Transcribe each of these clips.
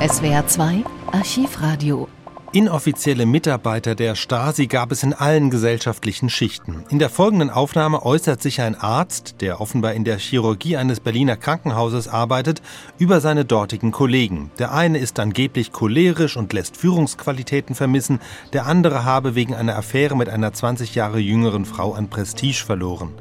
SWR 2 Archivradio Inoffizielle Mitarbeiter der Stasi gab es in allen gesellschaftlichen Schichten. In der folgenden Aufnahme äußert sich ein Arzt, der offenbar in der Chirurgie eines Berliner Krankenhauses arbeitet, über seine dortigen Kollegen. Der eine ist angeblich cholerisch und lässt Führungsqualitäten vermissen, der andere habe wegen einer Affäre mit einer 20 Jahre jüngeren Frau an Prestige verloren.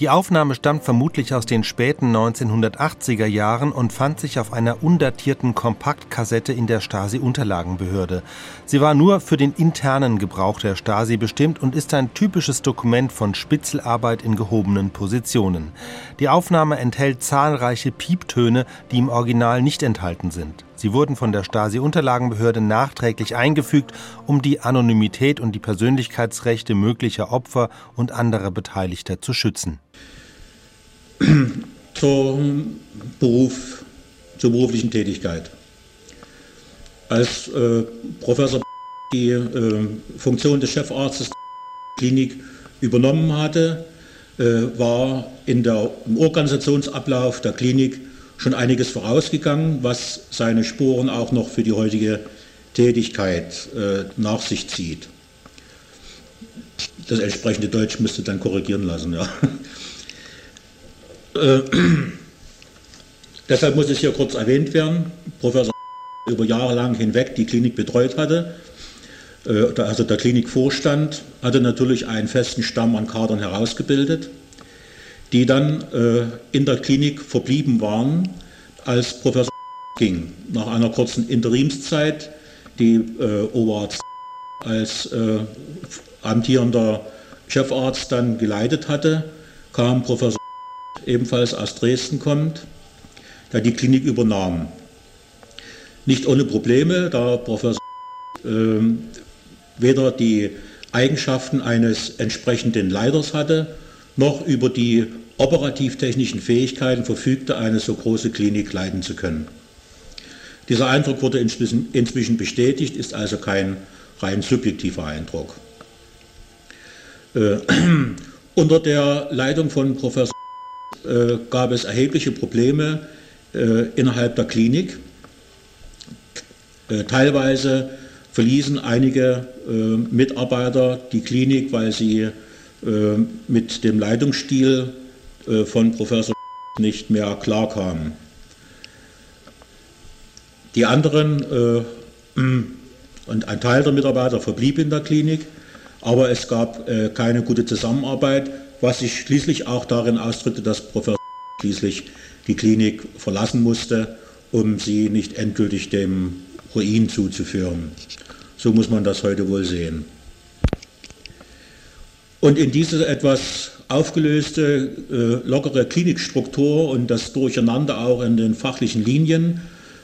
Die Aufnahme stammt vermutlich aus den späten 1980er Jahren und fand sich auf einer undatierten Kompaktkassette in der Stasi-Unterlagenbehörde. Sie war nur für den internen Gebrauch der Stasi bestimmt und ist ein typisches Dokument von Spitzelarbeit in gehobenen Positionen. Die Aufnahme enthält zahlreiche Pieptöne, die im Original nicht enthalten sind. Sie wurden von der Stasi-Unterlagenbehörde nachträglich eingefügt, um die Anonymität und die Persönlichkeitsrechte möglicher Opfer und anderer Beteiligter zu schützen. Zum Beruf, zur beruflichen Tätigkeit. Als äh, Professor die äh, Funktion des Chefarztes der Klinik übernommen hatte, äh, war in der, im Organisationsablauf der Klinik schon einiges vorausgegangen, was seine Spuren auch noch für die heutige Tätigkeit äh, nach sich zieht. Das entsprechende Deutsch müsste dann korrigieren lassen. Ja. Äh, deshalb muss es hier kurz erwähnt werden. Professor über Jahre lang hinweg die Klinik betreut hatte. Äh, also der Klinikvorstand hatte natürlich einen festen Stamm an Kadern herausgebildet, die dann äh, in der Klinik verblieben waren, als Professor ging. Nach einer kurzen Interimszeit, die äh, Oberarzt als amtierender Chefarzt dann geleitet hatte, kam Professor ebenfalls aus Dresden kommt, der die Klinik übernahm. Nicht ohne Probleme, da Professor äh, weder die Eigenschaften eines entsprechenden Leiters hatte, noch über die operativtechnischen Fähigkeiten verfügte, eine so große Klinik leiten zu können. Dieser Eindruck wurde inzwischen, bestätigt, ist also kein rein subjektiver Eindruck. Äh, unter der Leitung von Professor äh, gab es erhebliche Probleme äh, innerhalb der Klinik. Äh, teilweise verließen einige äh, Mitarbeiter die Klinik, weil sie äh, mit dem Leitungsstil von Professor nicht mehr klarkamen. Die anderen und ein Teil der Mitarbeiter verblieb in der Klinik, aber es gab keine gute Zusammenarbeit, was sich schließlich auch darin ausdrückte, dass Professor schließlich die Klinik verlassen musste, um sie nicht endgültig dem Ruin zuzuführen. So muss man das heute wohl sehen. Und in diese etwas aufgelöste, äh, lockere Klinikstruktur und das Durcheinander auch in den fachlichen Linien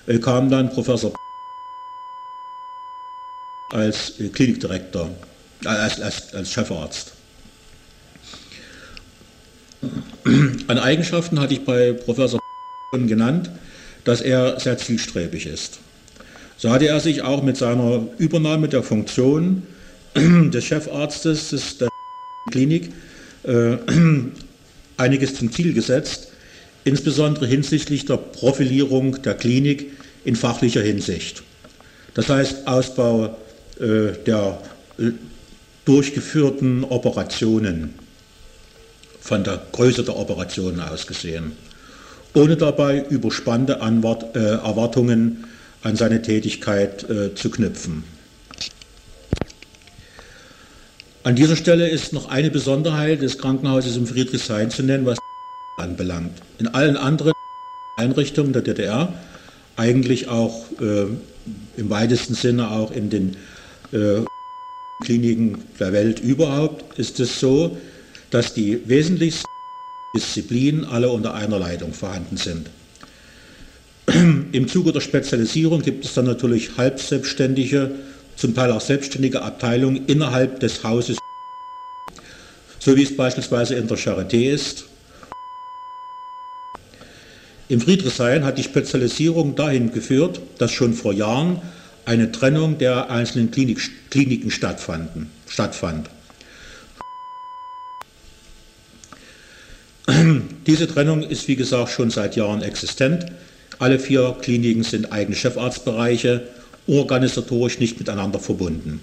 äh, kam dann Professor als äh, Klinikdirektor, als, als, als Chefarzt. An Eigenschaften hatte ich bei Professor genannt, dass er sehr zielstrebig ist. So hatte er sich auch mit seiner Übernahme der Funktion des Chefarztes der Klinik äh, einiges zum Ziel gesetzt, insbesondere hinsichtlich der Profilierung der Klinik in fachlicher Hinsicht. Das heißt Ausbau äh, der äh, durchgeführten Operationen von der Größe der Operationen aus gesehen, ohne dabei überspannte Anwart, äh, Erwartungen an seine Tätigkeit äh, zu knüpfen. An dieser Stelle ist noch eine Besonderheit des Krankenhauses im Friedrichshain zu nennen, was anbelangt. In allen anderen Einrichtungen der DDR, eigentlich auch äh, im weitesten Sinne auch in den äh, Kliniken der Welt überhaupt, ist es so, dass die wesentlichsten Disziplinen alle unter einer Leitung vorhanden sind. Im Zuge der Spezialisierung gibt es dann natürlich halbselbstständige, zum Teil auch selbstständige Abteilungen innerhalb des Hauses, so wie es beispielsweise in der Charité ist. Im Friedrichshain hat die Spezialisierung dahin geführt, dass schon vor Jahren eine Trennung der einzelnen Klinik, Kliniken stattfanden, stattfand. Diese Trennung ist wie gesagt schon seit Jahren existent Alle vier Kliniken sind eigene Chefarztbereiche, organisatorisch nicht miteinander verbunden.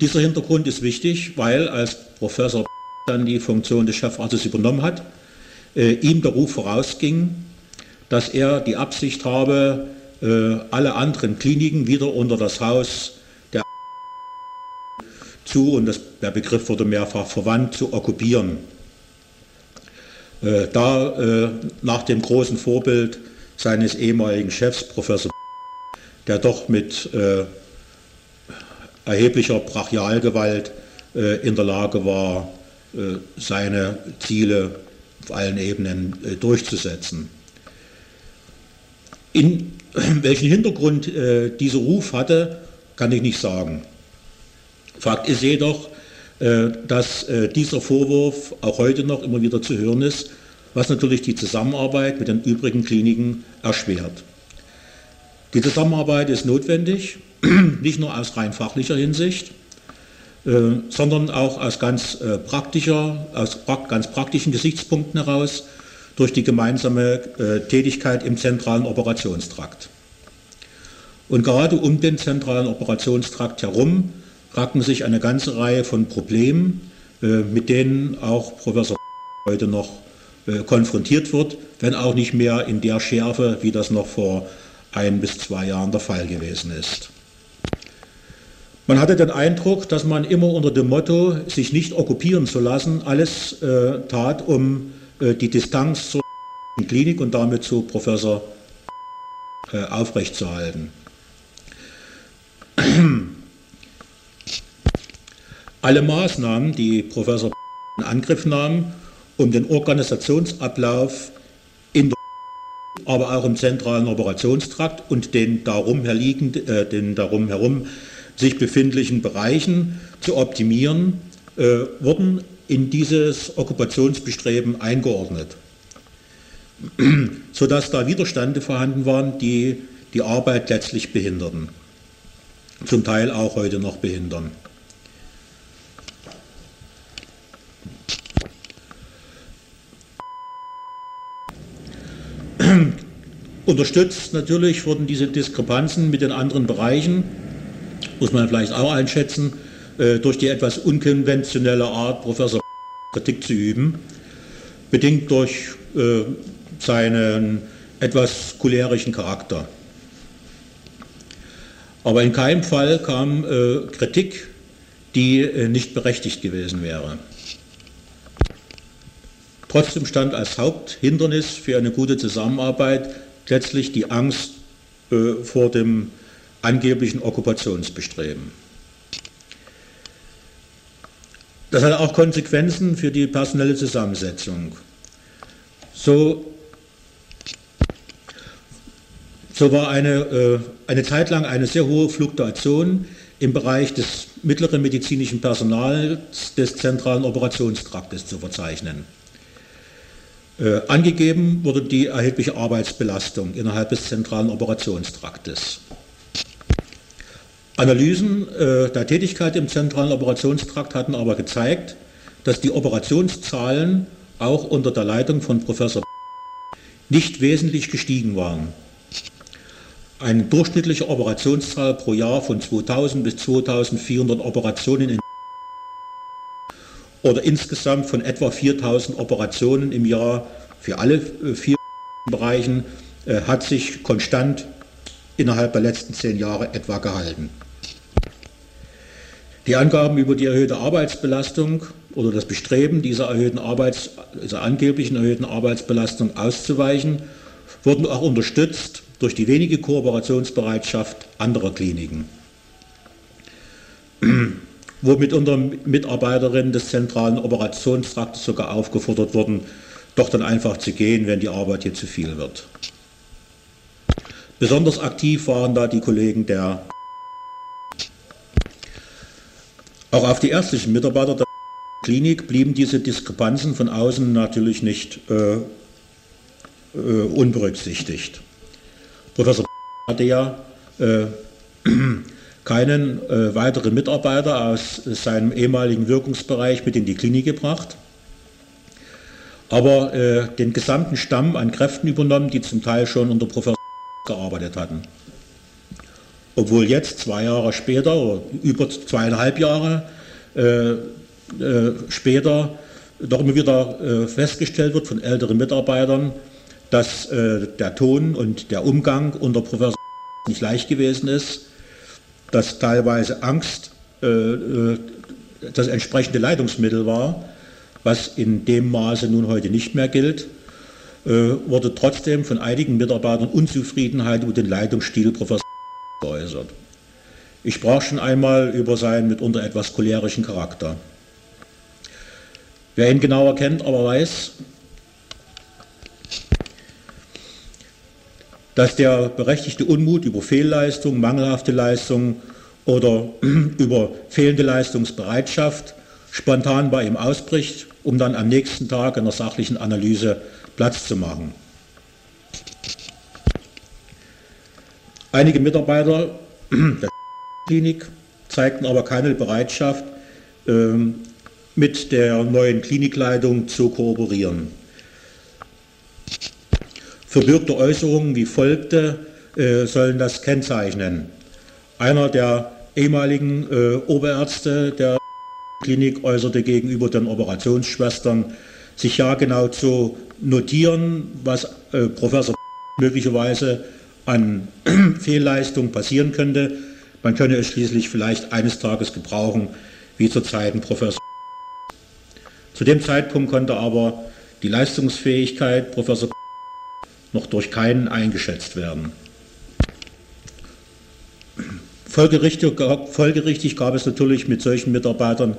Dieser Hintergrund ist wichtig, weil als Professor dann die Funktion des Chefarztes übernommen hat, äh, ihm der Ruf vorausging, dass er die Absicht habe, äh, alle anderen Kliniken wieder unter das Haus der zu, und das, der Begriff wurde mehrfach verwandt, zu okkupieren. Äh, da äh, nach dem großen Vorbild seines ehemaligen Chefs, Professor, der doch mit äh, erheblicher Brachialgewalt in der Lage war, seine Ziele auf allen Ebenen durchzusetzen. In welchen Hintergrund dieser Ruf hatte, kann ich nicht sagen. Fakt ist jedoch, dass dieser Vorwurf auch heute noch immer wieder zu hören ist, was natürlich die Zusammenarbeit mit den übrigen Kliniken erschwert. Die Zusammenarbeit ist notwendig, nicht nur aus rein fachlicher Hinsicht, äh, sondern auch aus ganz äh, praktischer, aus ganz praktischen Gesichtspunkten heraus durch die gemeinsame äh, Tätigkeit im zentralen Operationstrakt. Und gerade um den zentralen Operationstrakt herum ranken sich eine ganze Reihe von Problemen, mit denen auch Professor heute noch konfrontiert wird, wenn auch nicht mehr in der Schärfe, wie das noch vor ein bis zwei Jahren der Fall gewesen ist. Man hatte den Eindruck, dass man immer unter dem Motto, sich nicht okkupieren zu lassen, alles äh, tat, um äh, die Distanz zur Klinik und damit zu Professor äh, aufrechtzuerhalten. Alle Maßnahmen, die Professor in Angriff nahm, um den Organisationsablauf in der aber auch im zentralen Operationstrakt und den darum, äh, den darum herum sich befindlichen Bereichen zu optimieren, äh, wurden in dieses Okkupationsbestreben eingeordnet, sodass da Widerstände vorhanden waren, die die Arbeit letztlich behinderten, zum Teil auch heute noch behindern. Unterstützt natürlich wurden diese Diskrepanzen mit den anderen Bereichen muss man vielleicht auch einschätzen, äh, durch die etwas unkonventionelle Art, Professor Kritik zu üben, bedingt durch äh, seinen etwas cholerischen Charakter. Aber in keinem Fall kam äh, Kritik, die nicht berechtigt gewesen wäre. Trotzdem stand als Haupthindernis für eine gute Zusammenarbeit letztlich die Angst vor dem angeblichen Okkupationsbestreben. Das hat auch Konsequenzen für die personelle Zusammensetzung. So, so war eine, äh, eine Zeit lang eine sehr hohe Fluktuation im Bereich des mittleren medizinischen Personals des zentralen Operationstraktes zu verzeichnen. Äh, angegeben wurde die erhebliche Arbeitsbelastung innerhalb des zentralen Operationstraktes. Analysen äh, der Tätigkeit im zentralen Operationstrakt hatten aber gezeigt, dass die Operationszahlen auch unter der Leitung von Professor nicht wesentlich gestiegen waren. Eine durchschnittliche Operationszahl pro Jahr von 2000 bis 2400 Operationen in oder insgesamt von etwa 4000 Operationen im Jahr für alle äh, vier Bereichen äh, hat sich konstant innerhalb der letzten zehn Jahre etwa gehalten. Die Angaben über die erhöhte Arbeitsbelastung oder das Bestreben, dieser, erhöhten Arbeits-, dieser angeblichen erhöhten Arbeitsbelastung auszuweichen, wurden auch unterstützt durch die wenige Kooperationsbereitschaft anderer Kliniken. Womit unter Mitarbeiterinnen des zentralen Operationstraktes sogar aufgefordert wurden, doch dann einfach zu gehen, wenn die Arbeit hier zu viel wird. Besonders aktiv waren da die Kollegen der Auch auf die ärztlichen Mitarbeiter der Klinik blieben diese Diskrepanzen von außen natürlich nicht äh, äh, unberücksichtigt. Professor hatte ja äh, keinen äh, weiteren Mitarbeiter aus seinem ehemaligen Wirkungsbereich mit in die Klinik gebracht. aber äh, den gesamten Stamm an Kräften übernommen, die zum Teil schon unter Professor gearbeitet hatten. Obwohl jetzt, zwei Jahre später, oder über zweieinhalb Jahre äh, äh, später, doch immer wieder äh, festgestellt wird von älteren Mitarbeitern, dass äh, der Ton und der Umgang unter Professor nicht leicht gewesen ist, dass teilweise Angst äh, äh, das entsprechende Leitungsmittel war, was in dem Maße nun heute nicht mehr gilt, äh, wurde trotzdem von einigen Mitarbeitern Unzufriedenheit über den Leitungsstil Professor geäußert. Ich sprach schon einmal über seinen mitunter etwas cholerischen Charakter. Wer ihn genauer kennt, aber weiß, dass der berechtigte Unmut über Fehlleistung, mangelhafte Leistung oder über fehlende Leistungsbereitschaft spontan bei ihm ausbricht, um dann am nächsten Tag in der sachlichen Analyse Platz zu machen. Einige Mitarbeiter der Klinik zeigten aber keine Bereitschaft, ähm, mit der neuen Klinikleitung zu kooperieren. Verbürgte Äußerungen wie folgte äh, sollen das kennzeichnen. Einer der ehemaligen äh, Oberärzte der Klinik äußerte gegenüber den Operationsschwestern, sich ja genau zu notieren, was äh, Professor möglicherweise an Fehlleistung passieren könnte. Man könne es schließlich vielleicht eines Tages gebrauchen, wie zur Zeiten Professor. Zu dem Zeitpunkt konnte aber die Leistungsfähigkeit Professor noch durch keinen eingeschätzt werden. Folgerichtig, folgerichtig gab es natürlich mit solchen Mitarbeitern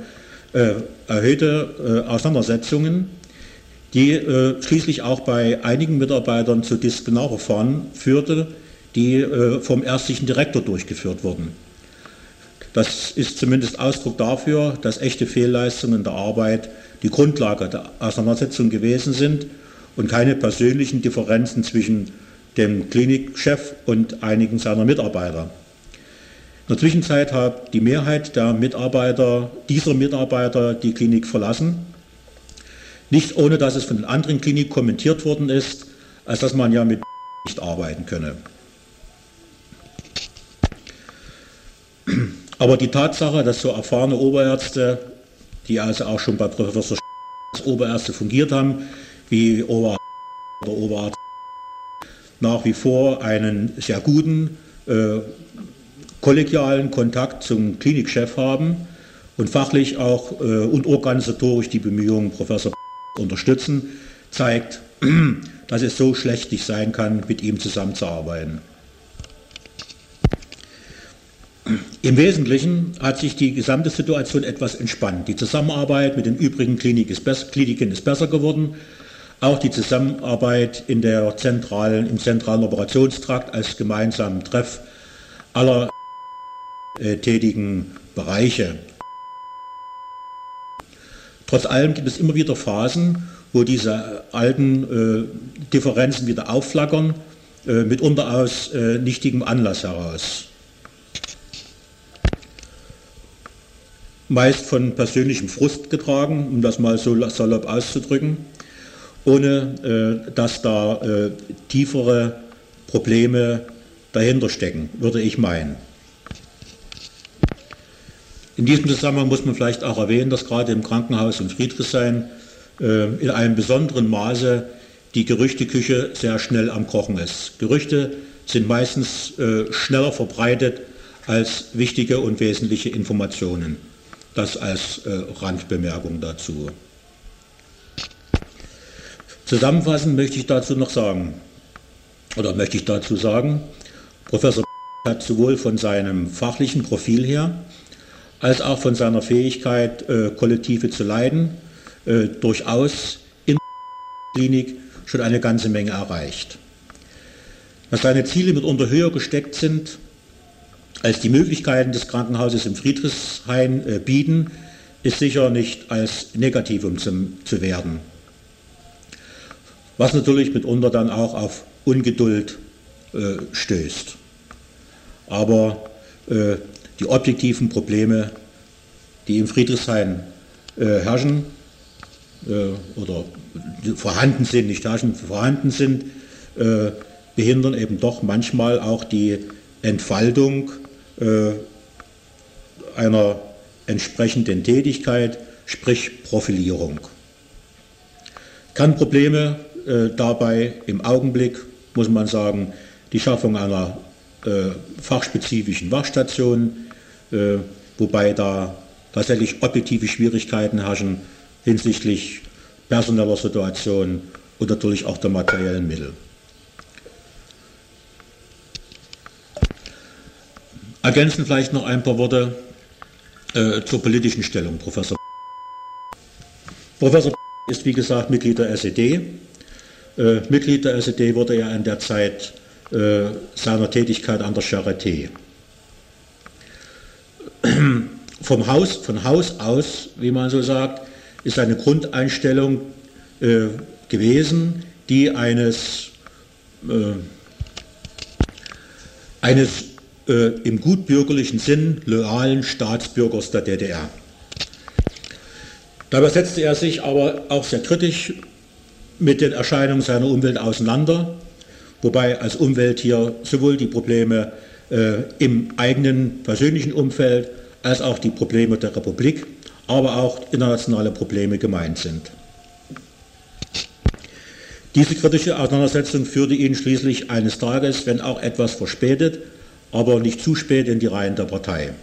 äh, erhöhte äh, Auseinandersetzungen, die äh, schließlich auch bei einigen Mitarbeitern zu Disziplinarverfahren führte, die äh, vom ärztlichen Direktor durchgeführt wurden. Das ist zumindest Ausdruck dafür, dass echte Fehlleistungen der Arbeit die Grundlage der Auseinandersetzung gewesen sind und keine persönlichen Differenzen zwischen dem Klinikchef und einigen seiner Mitarbeiter. In der Zwischenzeit hat die Mehrheit der Mitarbeiter, dieser Mitarbeiter die Klinik verlassen. Nicht ohne, dass es von den anderen Kliniken kommentiert worden ist, als dass man ja mit nicht arbeiten könne. Aber die Tatsache, dass so erfahrene Oberärzte, die also auch schon bei Professor als Oberärzte fungiert haben, wie Oberarzt oder Oberarzt nach wie vor einen sehr guten äh, kollegialen Kontakt zum Klinikchef haben und fachlich auch äh, und organisatorisch die Bemühungen Professor unterstützen, zeigt, dass es so schlecht nicht sein kann, mit ihm zusammenzuarbeiten. Im Wesentlichen hat sich die gesamte Situation etwas entspannt. Die Zusammenarbeit mit den übrigen Kliniken ist besser geworden. Auch die Zusammenarbeit in der zentralen, im zentralen Operationstrakt als gemeinsamen Treff aller äh, tätigen Bereiche. Trotz allem gibt es immer wieder Phasen, wo diese alten äh, Differenzen wieder aufflackern, äh, mitunter aus äh, nichtigem Anlass heraus. Meist von persönlichem Frust getragen, um das mal so salopp auszudrücken ohne äh, dass da äh, tiefere Probleme dahinter stecken, würde ich meinen. In diesem Zusammenhang muss man vielleicht auch erwähnen, dass gerade im Krankenhaus in Friedrichshain äh, in einem besonderen Maße die Gerüchteküche sehr schnell am Kochen ist. Gerüchte sind meistens schneller verbreitet als wichtige und wesentliche Informationen. Das als Randbemerkung dazu. Zusammenfassend möchte ich dazu noch sagen, oder möchte ich dazu sagen, Professor hat sowohl von seinem fachlichen Profil her als auch von seiner Fähigkeit, äh, Kollektive zu leiten, äh, durchaus in der Klinik schon eine ganze Menge erreicht. Dass seine Ziele mitunter höher gesteckt sind, als die Möglichkeiten des Krankenhauses im Friedrichshain äh, bieten, ist sicher nicht als Negativum zum, zu werden was natürlich mitunter dann auch auf Ungeduld äh, stößt. Aber äh, die objektiven Probleme, die im Friedrichshain äh, herrschen äh, oder vorhanden sind, nicht herrschen, vorhanden sind, äh, behindern eben doch manchmal auch die Entfaltung äh, einer entsprechenden Tätigkeit, sprich Profilierung. Kernprobleme äh, dabei im Augenblick, muss man sagen, die Schaffung einer äh, fachspezifischen Wachstation, äh, wobei da tatsächlich objektive Schwierigkeiten herrschen hinsichtlich personeller Situation und natürlich auch der materiellen Mittel. Ergänzen vielleicht noch ein paar Worte äh, zur politischen Stellung, Professor. Professor ist wie gesagt Mitglied der SED. Äh, Mitglied der SED wurde er in der Zeit äh, seiner Tätigkeit an der Charité. Vom Haus, von Haus aus, wie man so sagt, ist eine Grundeinstellung äh, gewesen, die eines, äh, eines äh, im gutbürgerlichen Sinn loyalen Staatsbürgers der DDR. Dabei setzte er sich aber auch sehr kritisch mit den Erscheinungen seiner Umwelt auseinander, wobei als Umwelt hier sowohl die Probleme äh, im eigenen persönlichen Umfeld als auch die Probleme der Republik, aber auch internationale Probleme gemeint sind. Diese kritische Auseinandersetzung führte ihn schließlich eines Tages, wenn auch etwas verspätet, aber nicht zu spät in die Reihen der Partei.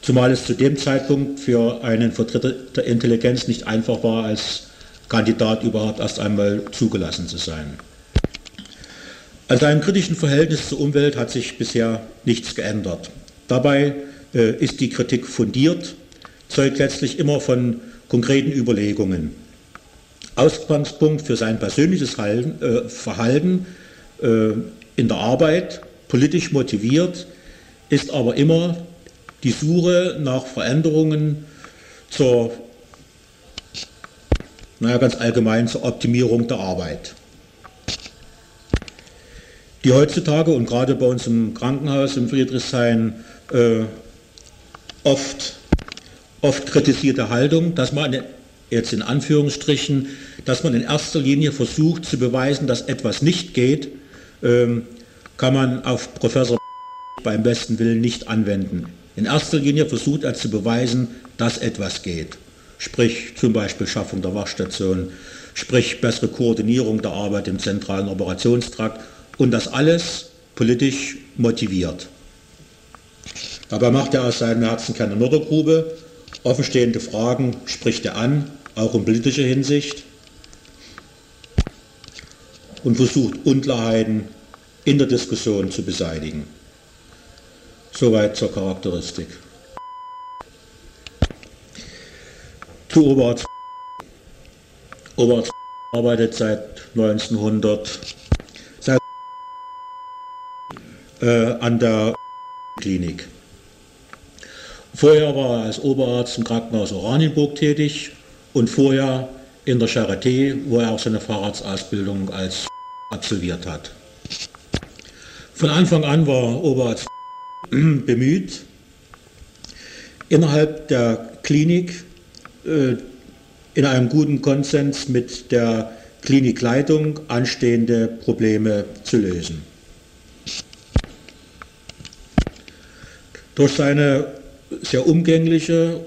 Zumal es zu dem Zeitpunkt für einen Vertreter der Intelligenz nicht einfach war, als Kandidat überhaupt erst einmal zugelassen zu sein. An seinem kritischen Verhältnis zur Umwelt hat sich bisher nichts geändert. Dabei äh, ist die Kritik fundiert, zeugt letztlich immer von konkreten Überlegungen. Ausgangspunkt für sein persönliches Halten, äh, Verhalten äh, in der Arbeit, politisch motiviert, ist aber immer die Suche nach Veränderungen zur, naja, ganz allgemein zur Optimierung der Arbeit. Die heutzutage und gerade bei uns im Krankenhaus im Friedrichshain äh, oft, oft kritisierte Haltung, dass man jetzt in Anführungsstrichen, dass man in erster Linie versucht zu beweisen, dass etwas nicht geht, ähm, kann man auf Professor beim besten Willen nicht anwenden. In erster Linie versucht er zu beweisen, dass etwas geht. Sprich zum Beispiel Schaffung der Wachstation, sprich bessere Koordinierung der Arbeit im zentralen Operationstrakt und das alles politisch motiviert. Dabei macht er aus seinem Herzen keine Mördergrube. Offenstehende Fragen spricht er an, auch in politischer Hinsicht, und versucht Unklarheiten in der Diskussion zu beseitigen. Soweit zur Charakteristik. Zu Oberarzt. Oberarzt arbeitet seit 1900 seit, äh, an der Klinik. Vorher war er als Oberarzt im Krankenhaus Oranienburg tätig und vorher in der Charité, wo er auch seine Fahrradsausbildung als absolviert hat. Von Anfang an war Oberarzt bemüht, innerhalb der Klinik in einem guten Konsens mit der Klinikleitung anstehende Probleme zu lösen. Durch seine sehr umgängliche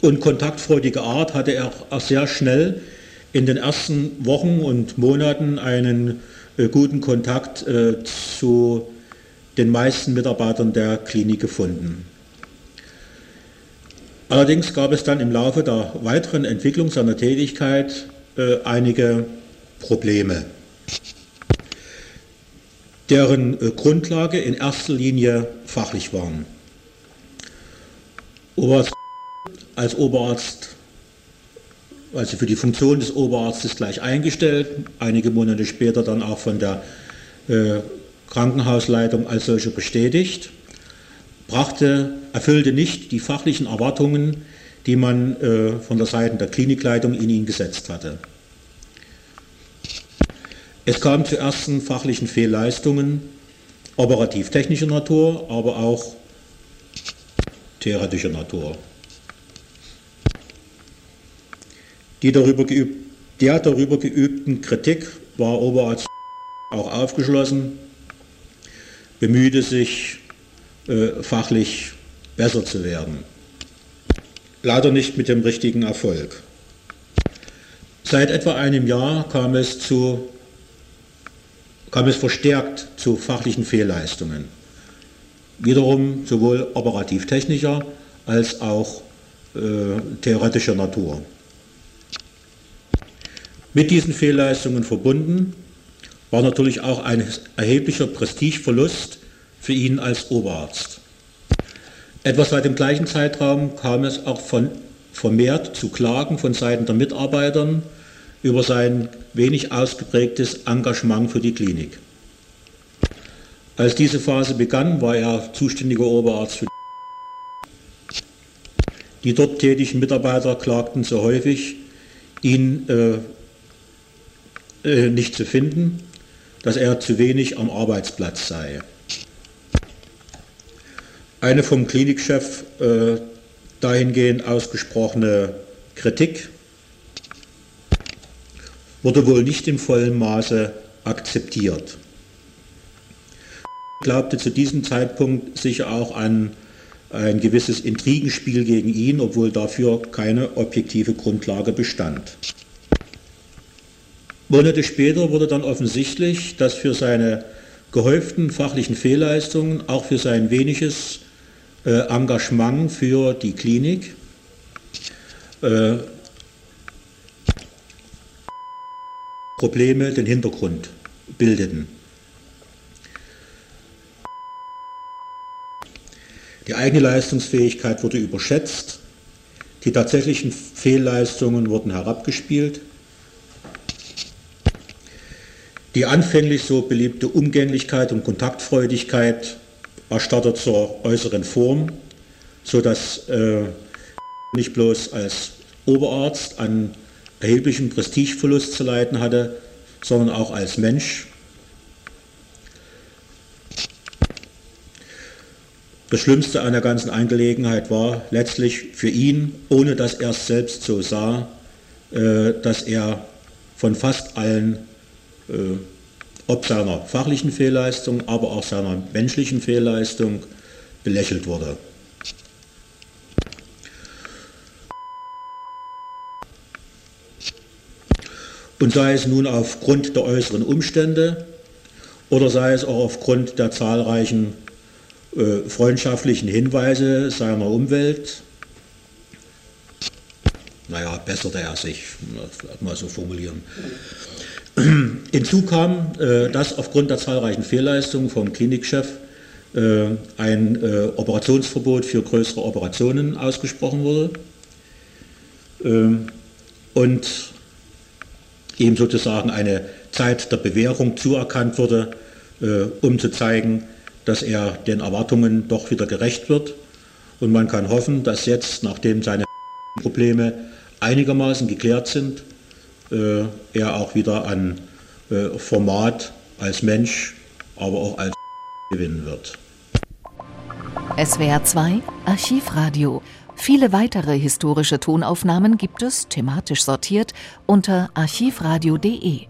und kontaktfreudige Art hatte er auch sehr schnell in den ersten Wochen und Monaten einen äh, guten Kontakt äh, zu den meisten Mitarbeitern der Klinik gefunden. Allerdings gab es dann im Laufe der weiteren Entwicklung seiner Tätigkeit äh, einige Probleme, deren äh, Grundlage in erster Linie fachlich waren. Oberarzt, als Oberarzt, also für die Funktion des Oberarztes gleich eingestellt, einige Monate später dann auch von der äh, Krankenhausleitung als solche bestätigt, brachte, erfüllte nicht die fachlichen Erwartungen, die man äh, von der Seite der Klinikleitung in ihn gesetzt hatte. Es kam zu ersten fachlichen Fehlleistungen operativ-technischer Natur, aber auch theoretischer Natur. Die darüber geübt, der darüber geübten Kritik war Oberarzt auch aufgeschlossen, bemühte sich äh, fachlich besser zu werden. Leider nicht mit dem richtigen Erfolg. Seit etwa einem Jahr kam es, zu, kam es verstärkt zu fachlichen Fehlleistungen. Wiederum sowohl operativ-technischer als auch äh, theoretischer Natur. Mit diesen Fehlleistungen verbunden war natürlich auch ein erheblicher Prestigeverlust für ihn als Oberarzt. Etwa seit dem gleichen Zeitraum kam es auch von, vermehrt zu Klagen von Seiten der Mitarbeitern über sein wenig ausgeprägtes Engagement für die Klinik. Als diese Phase begann, war er zuständiger Oberarzt für die dort tätigen Mitarbeiter klagten so häufig, ihn äh, äh, nicht zu finden, dass er zu wenig am Arbeitsplatz sei. Eine vom Klinikchef äh, dahingehend ausgesprochene Kritik wurde wohl nicht im vollen Maße akzeptiert. Ich glaubte zu diesem Zeitpunkt sicher auch an ein gewisses Intrigenspiel gegen ihn, obwohl dafür keine objektive Grundlage bestand. Monate später wurde dann offensichtlich, dass für seine gehäuften fachlichen Fehlleistungen, auch für sein weniges Engagement für die Klinik, äh, Probleme den Hintergrund bildeten. Die eigene Leistungsfähigkeit wurde überschätzt, die tatsächlichen Fehlleistungen wurden herabgespielt. Die anfänglich so beliebte Umgänglichkeit und Kontaktfreudigkeit erstarrte zur äußeren Form, sodass äh, nicht bloß als Oberarzt an erheblichem Prestigeverlust zu leiden hatte, sondern auch als Mensch. Das Schlimmste an der ganzen Angelegenheit war letztlich für ihn, ohne dass er es selbst so sah, äh, dass er von fast allen, äh, ob seiner fachlichen Fehlleistung, aber auch seiner menschlichen Fehlleistung, belächelt wurde. Und sei es nun aufgrund der äußeren Umstände oder sei es auch aufgrund der zahlreichen äh, freundschaftlichen Hinweise seiner Umwelt. Naja, besserte er sich, mal so formulieren. Hinzu kam, äh, dass aufgrund der zahlreichen Fehlleistungen vom Klinikchef äh, ein Operationsverbot für größere Operationen ausgesprochen wurde ähm, und ihm sozusagen eine Zeit der Bewährung zuerkannt wurde, um zu zeigen, dass er den Erwartungen doch wieder gerecht wird. Und man kann hoffen, dass jetzt, nachdem seine Probleme einigermaßen geklärt sind, äh, er auch wieder an äh, Format als Mensch, aber auch als gewinnen wird. SWR 2 Archivradio. Viele weitere historische Tonaufnahmen gibt es, thematisch sortiert, unter archivradio.de.